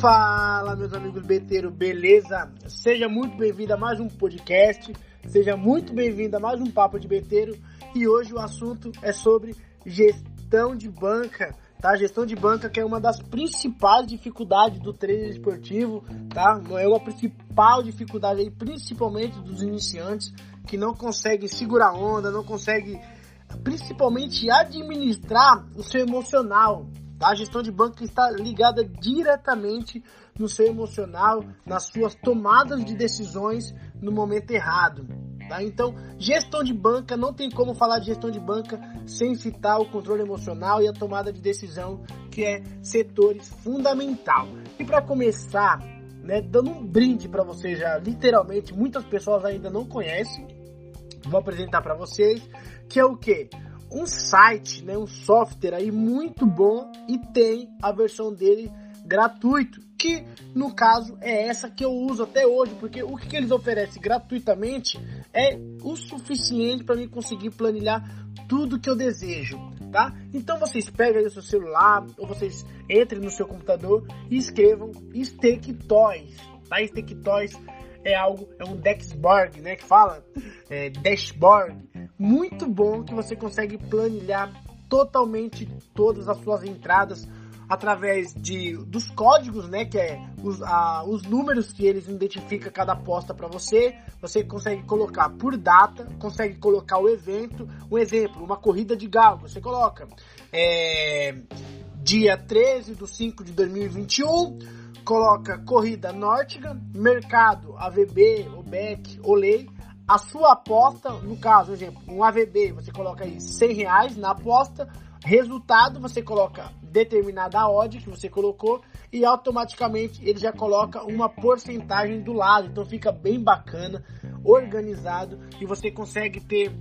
Fala, meus amigos beteiro, beleza? Seja muito bem-vindo a mais um podcast, seja muito bem-vindo a mais um Papo de Beteiro e hoje o assunto é sobre gestão de banca, tá? Gestão de banca que é uma das principais dificuldades do treino esportivo, tá? É uma principal dificuldade aí, principalmente dos iniciantes que não conseguem segurar onda, não conseguem principalmente administrar o seu emocional, Tá? A gestão de banco está ligada diretamente no seu emocional, nas suas tomadas de decisões no momento errado. Tá? Então, gestão de banca, não tem como falar de gestão de banca sem citar o controle emocional e a tomada de decisão, que é setores fundamental. E para começar, né, dando um brinde para vocês já, literalmente, muitas pessoas ainda não conhecem, vou apresentar para vocês, que é o que? um site, né, um software aí muito bom e tem a versão dele gratuito, que no caso é essa que eu uso até hoje, porque o que eles oferecem gratuitamente é o suficiente para mim conseguir planilhar tudo que eu desejo, tá? Então vocês pegam aí o seu celular ou vocês entrem no seu computador e escrevam Stake Toys, tá? Stake Toys é algo, é um dashboard, né, que fala, é, dashboard, muito bom que você consegue planilhar totalmente todas as suas entradas através de dos códigos, né, que é os, a, os números que eles identificam cada aposta para você. Você consegue colocar por data, consegue colocar o evento. Um exemplo, uma corrida de galo, você coloca é, dia 13 de 5 de 2021, coloca corrida Nórtica, mercado AVB, OBEC, Olay a sua aposta, no caso, exemplo, um AVB, você coloca aí 100 reais na aposta, resultado você coloca determinada odd que você colocou e automaticamente ele já coloca uma porcentagem do lado, então fica bem bacana, organizado e você consegue ter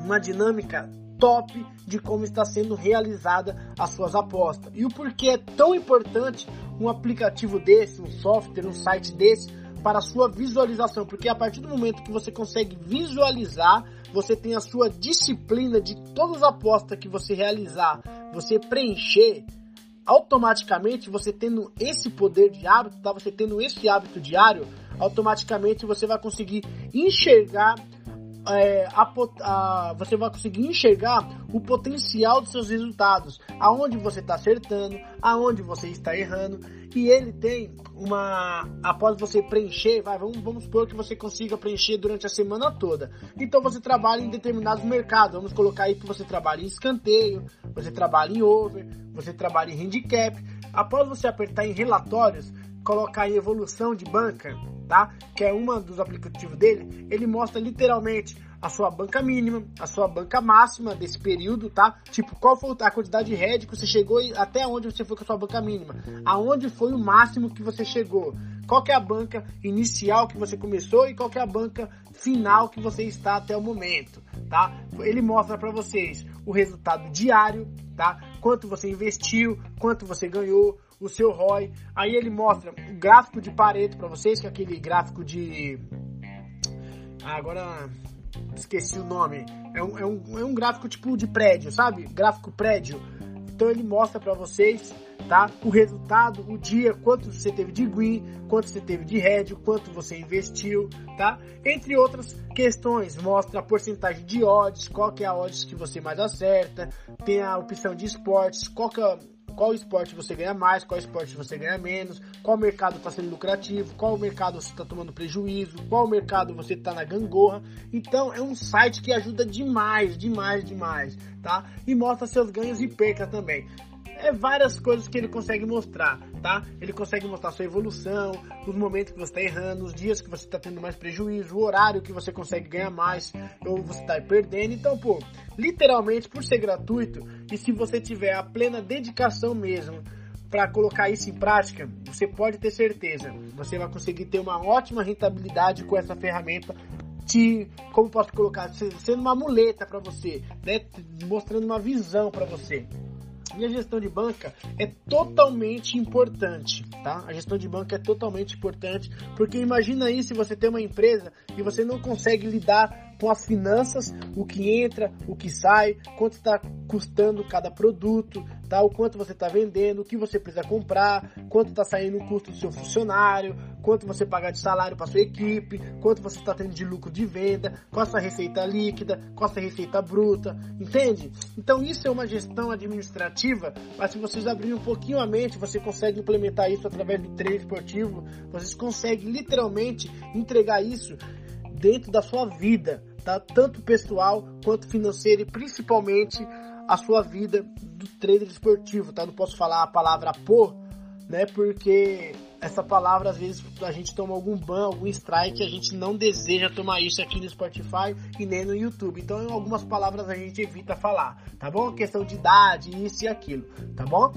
uma dinâmica top de como está sendo realizada as suas apostas. E o porquê é tão importante um aplicativo desse, um software, um site desse para a sua visualização, porque a partir do momento que você consegue visualizar, você tem a sua disciplina de todas as apostas que você realizar, você preencher, automaticamente você tendo esse poder de hábito, tá? Você tendo esse hábito diário, automaticamente você vai conseguir enxergar é, a, a, você vai conseguir enxergar o potencial dos seus resultados, aonde você está acertando, aonde você está errando, e ele tem uma. Após você preencher, vai, vamos, vamos supor que você consiga preencher durante a semana toda. Então você trabalha em determinados mercados. Vamos colocar aí que você trabalha em escanteio, você trabalha em over, você trabalha em handicap. Após você apertar em relatórios, colocar em evolução de banca, tá? Que é uma dos aplicativos dele, ele mostra literalmente a sua banca mínima, a sua banca máxima desse período, tá? Tipo, qual foi a quantidade de head que você chegou e até onde você foi com a sua banca mínima? Aonde foi o máximo que você chegou? Qual é a banca inicial que você começou e qual é a banca final que você está até o momento, tá? Ele mostra para vocês o resultado diário, tá? Quanto você investiu, quanto você ganhou, o seu ROI. Aí ele mostra o gráfico de Pareto para vocês, que é aquele gráfico de ah, agora esqueci o nome. É um, é, um, é um gráfico tipo de prédio, sabe? Gráfico prédio. Então ele mostra para vocês, tá? O resultado, o dia, quanto você teve de green, quanto você teve de red, quanto você investiu, tá? Entre outras questões, mostra a porcentagem de odds, qual que é a odds que você mais acerta, tem a opção de esportes, qual que é qual esporte você ganha mais, qual esporte você ganha menos, qual mercado está sendo lucrativo, qual mercado você está tomando prejuízo, qual mercado você está na gangorra. Então é um site que ajuda demais, demais, demais, tá? E mostra seus ganhos e percas também é várias coisas que ele consegue mostrar, tá? Ele consegue mostrar sua evolução, os momentos que você está errando, os dias que você está tendo mais prejuízo, o horário que você consegue ganhar mais ou você está perdendo. Então, pô, literalmente por ser gratuito e se você tiver a plena dedicação mesmo para colocar isso em prática, você pode ter certeza, você vai conseguir ter uma ótima rentabilidade com essa ferramenta te, como posso colocar, sendo uma muleta para você, né? Mostrando uma visão para você. E a gestão de banca é totalmente importante, tá? A gestão de banca é totalmente importante, porque imagina aí se você tem uma empresa e você não consegue lidar com as finanças, o que entra, o que sai, quanto está custando cada produto, tá? O quanto você está vendendo, o que você precisa comprar, quanto está saindo o custo do seu funcionário, quanto você paga de salário para sua equipe, quanto você está tendo de lucro de venda, qual a sua receita líquida, qual a sua receita bruta, entende? Então isso é uma gestão administrativa, mas se vocês abrirem um pouquinho a mente, você consegue implementar isso através do treino esportivo, vocês conseguem literalmente entregar isso dentro da sua vida, tá? Tanto pessoal quanto financeira e principalmente a sua vida do trader esportivo, tá? Não posso falar a palavra por, né? Porque essa palavra, às vezes, a gente toma algum ban, algum strike, a gente não deseja tomar isso aqui no Spotify e nem no YouTube. Então, algumas palavras a gente evita falar, tá bom? Questão de idade, isso e aquilo, tá bom?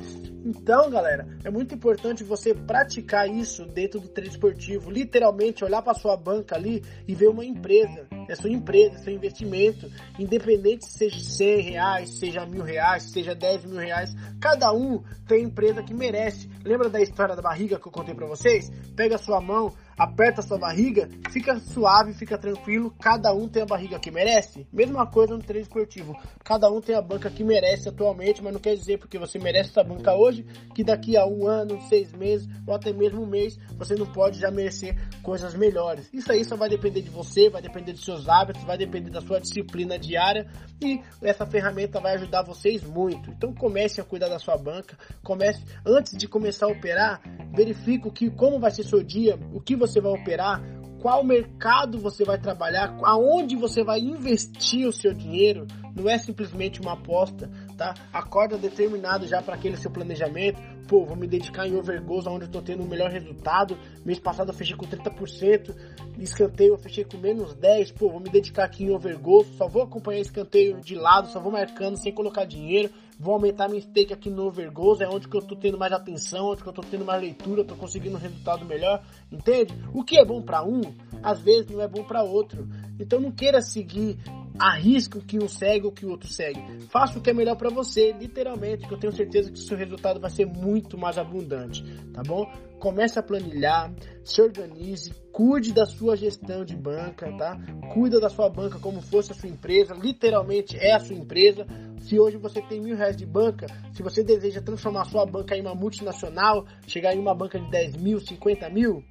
Então, galera, é muito importante você praticar isso dentro do trade esportivo, literalmente olhar para sua banca ali e ver uma empresa, é sua empresa, seu investimento, independente se seja 100 reais, seja mil reais, seja 10 mil reais, cada um tem empresa que merece. Lembra da história da barriga que eu contei para vocês? Pega a sua mão, aperta sua barriga, fica suave, fica tranquilo, cada um tem a barriga que merece. Mesma coisa no treino esportivo, cada um tem a banca que merece atualmente, mas não quer dizer porque você merece essa banca hoje, que daqui a um ano, seis meses, ou até mesmo um mês, você não pode já merecer coisas melhores. Isso aí só vai depender de você, vai depender dos seus hábitos, vai depender da sua disciplina diária e essa ferramenta vai ajudar vocês muito. Então comece a cuidar da sua banca, comece antes de começar a operar, verifique o que, como vai ser seu dia, o que você vai operar, qual mercado você vai trabalhar, aonde você vai investir o seu dinheiro, não é simplesmente uma aposta, tá? Acorda determinado já para aquele seu planejamento. Pô, vou me dedicar em overgoals, onde eu tô tendo o melhor resultado. Mês passado eu fechei com 30%, escanteio eu fechei com menos 10. Pô, vou me dedicar aqui em overgoals, só vou acompanhar escanteio de lado, só vou marcando sem colocar dinheiro. Vou aumentar minha stake aqui no overgoals, é onde que eu tô tendo mais atenção, onde que eu tô tendo mais leitura, tô conseguindo um resultado melhor, entende? O que é bom para um, às vezes não é bom para outro. Então não queira seguir arrisque o que um segue ou que o outro segue. Faça o que é melhor para você, literalmente, que eu tenho certeza que o seu resultado vai ser muito mais abundante, tá bom? Comece a planilhar, se organize, cuide da sua gestão de banca, tá? Cuida da sua banca como fosse a sua empresa, literalmente é a sua empresa. Se hoje você tem mil reais de banca, se você deseja transformar sua banca em uma multinacional, chegar em uma banca de 10 mil, 50 mil,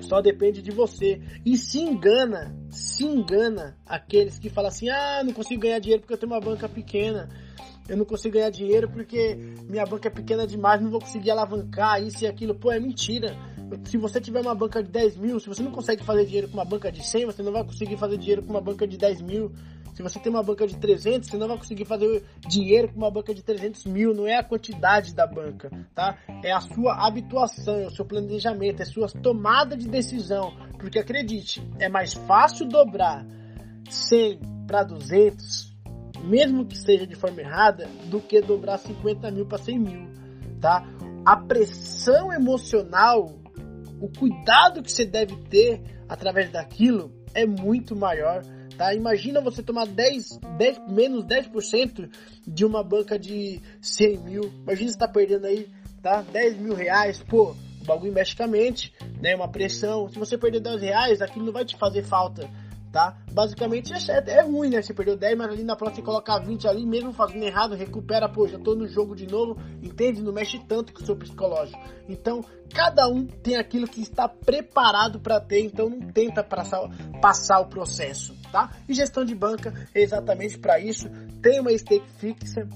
só depende de você. E se engana, se engana aqueles que falam assim: ah, não consigo ganhar dinheiro porque eu tenho uma banca pequena. Eu não consigo ganhar dinheiro porque minha banca é pequena demais, não vou conseguir alavancar isso e aquilo. Pô, é mentira. Se você tiver uma banca de 10 mil, se você não consegue fazer dinheiro com uma banca de 100, você não vai conseguir fazer dinheiro com uma banca de 10 mil. Se você tem uma banca de 300, você não vai conseguir fazer dinheiro com uma banca de 300 mil. Não é a quantidade da banca, tá? É a sua habituação, é o seu planejamento, é a sua tomada de decisão. Porque acredite, é mais fácil dobrar 100 para 200, mesmo que seja de forma errada, do que dobrar 50 mil para 100 mil, tá? A pressão emocional, o cuidado que você deve ter através daquilo é muito maior Tá? Imagina você tomar 10, 10, menos 10% de uma banca de 100 mil. Imagina você tá perdendo aí, tá? 10 mil reais, pô, bagulho mexe né? Uma pressão. Se você perder 10 reais, aquilo não vai te fazer falta tá? Basicamente é, é ruim, né? Você perdeu 10, mas ali na próxima você colocar 20 ali, mesmo fazendo errado, recupera, pô, já tô no jogo de novo, entende? Não mexe tanto com o seu psicológico. Então, cada um tem aquilo que está preparado para ter, então não tenta passar, passar o processo, tá? E gestão de banca é exatamente para isso. Tem uma stake fixa,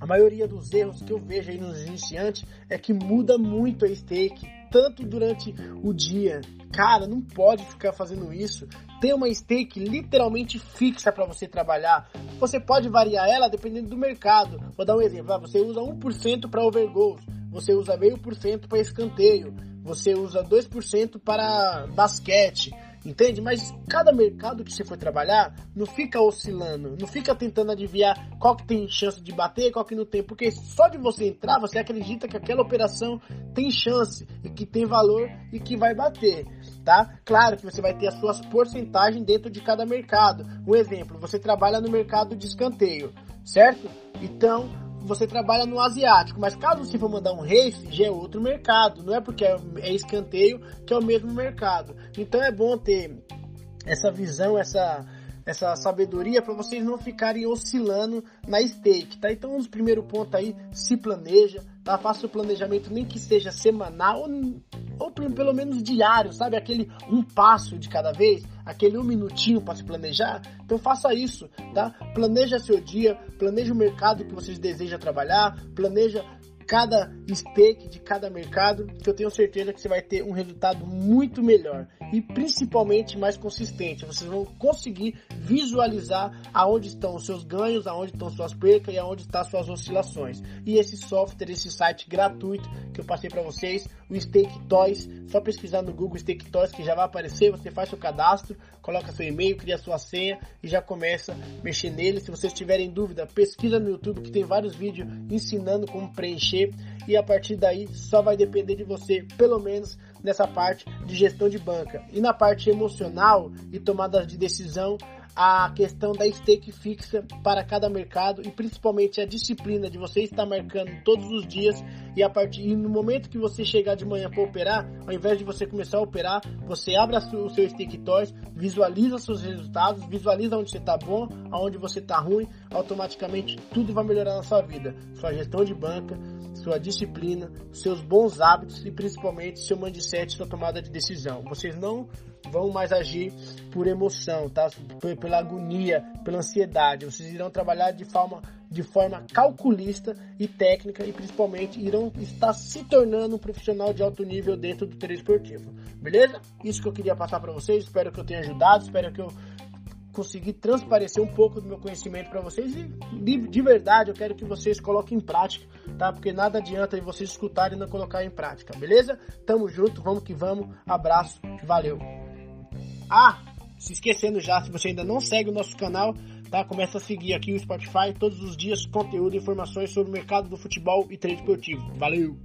a maioria dos erros que eu vejo aí nos iniciantes é que muda muito a stake, tanto durante o dia. Cara, não pode ficar fazendo isso tem uma stake literalmente fixa para você trabalhar. Você pode variar ela dependendo do mercado. Vou dar um exemplo. Você usa 1% para overgoals, você usa meio por cento para escanteio, você usa 2% para basquete. Entende? Mas cada mercado que você for trabalhar, não fica oscilando, não fica tentando adivinhar qual que tem chance de bater, qual que não tem, porque só de você entrar, você acredita que aquela operação tem chance e que tem valor e que vai bater, tá? Claro que você vai ter as suas porcentagens dentro de cada mercado. Um exemplo, você trabalha no mercado de escanteio, certo? Então, você trabalha no asiático, mas caso você for mandar um race, já é outro mercado, não é porque é, é escanteio que é o mesmo mercado. Então é bom ter essa visão, essa essa sabedoria para vocês não ficarem oscilando na stake, tá? Então, os primeiro ponto aí, se planeja, tá? Faça o planejamento nem que seja semanal ou, ou pelo menos diário, sabe? Aquele um passo de cada vez, aquele um minutinho para se planejar. Então faça isso, tá? Planeja seu dia, planeja o mercado que vocês desejam trabalhar, planeja cada stake de cada mercado, que eu tenho certeza que você vai ter um resultado muito melhor e principalmente mais consistente. Vocês vão conseguir visualizar aonde estão os seus ganhos, aonde estão suas percas e aonde estão suas oscilações. E esse software, esse site gratuito que eu passei para vocês, o Stake Toys, só pesquisar no Google Stake Toys que já vai aparecer, você faz seu cadastro, coloca seu e-mail, cria sua senha e já começa a mexer nele. Se vocês tiverem dúvida, pesquisa no YouTube que tem vários vídeos ensinando como preencher e a partir daí só vai depender de você, pelo menos nessa parte de gestão de banca. E na parte emocional e tomada de decisão, a questão da stake fixa para cada mercado e principalmente a disciplina de você estar marcando todos os dias e a partir e no momento que você chegar de manhã para operar, ao invés de você começar a operar, você abre o seu stake toys, visualiza seus resultados, visualiza onde você está bom, aonde você está ruim, automaticamente tudo vai melhorar na sua vida, sua gestão de banca, sua disciplina, seus bons hábitos e principalmente seu mindset, sua tomada de decisão. Vocês não vão mais agir por emoção, tá? Pela agonia, pela ansiedade. Vocês irão trabalhar de forma, de forma calculista e técnica e principalmente irão estar se tornando um profissional de alto nível dentro do treino esportivo. Beleza? Isso que eu queria passar para vocês. Espero que eu tenha ajudado. Espero que eu consegui transparecer um pouco do meu conhecimento para vocês e de, de, verdade eu quero que vocês coloquem em prática, tá? Porque nada adianta vocês escutarem e não colocar em prática, beleza? Tamo junto, vamos que vamos, abraço, valeu! Ah, se esquecendo já, se você ainda não segue o nosso canal, tá? Começa a seguir aqui o Spotify todos os dias conteúdo e informações sobre o mercado do futebol e treino esportivo. Valeu!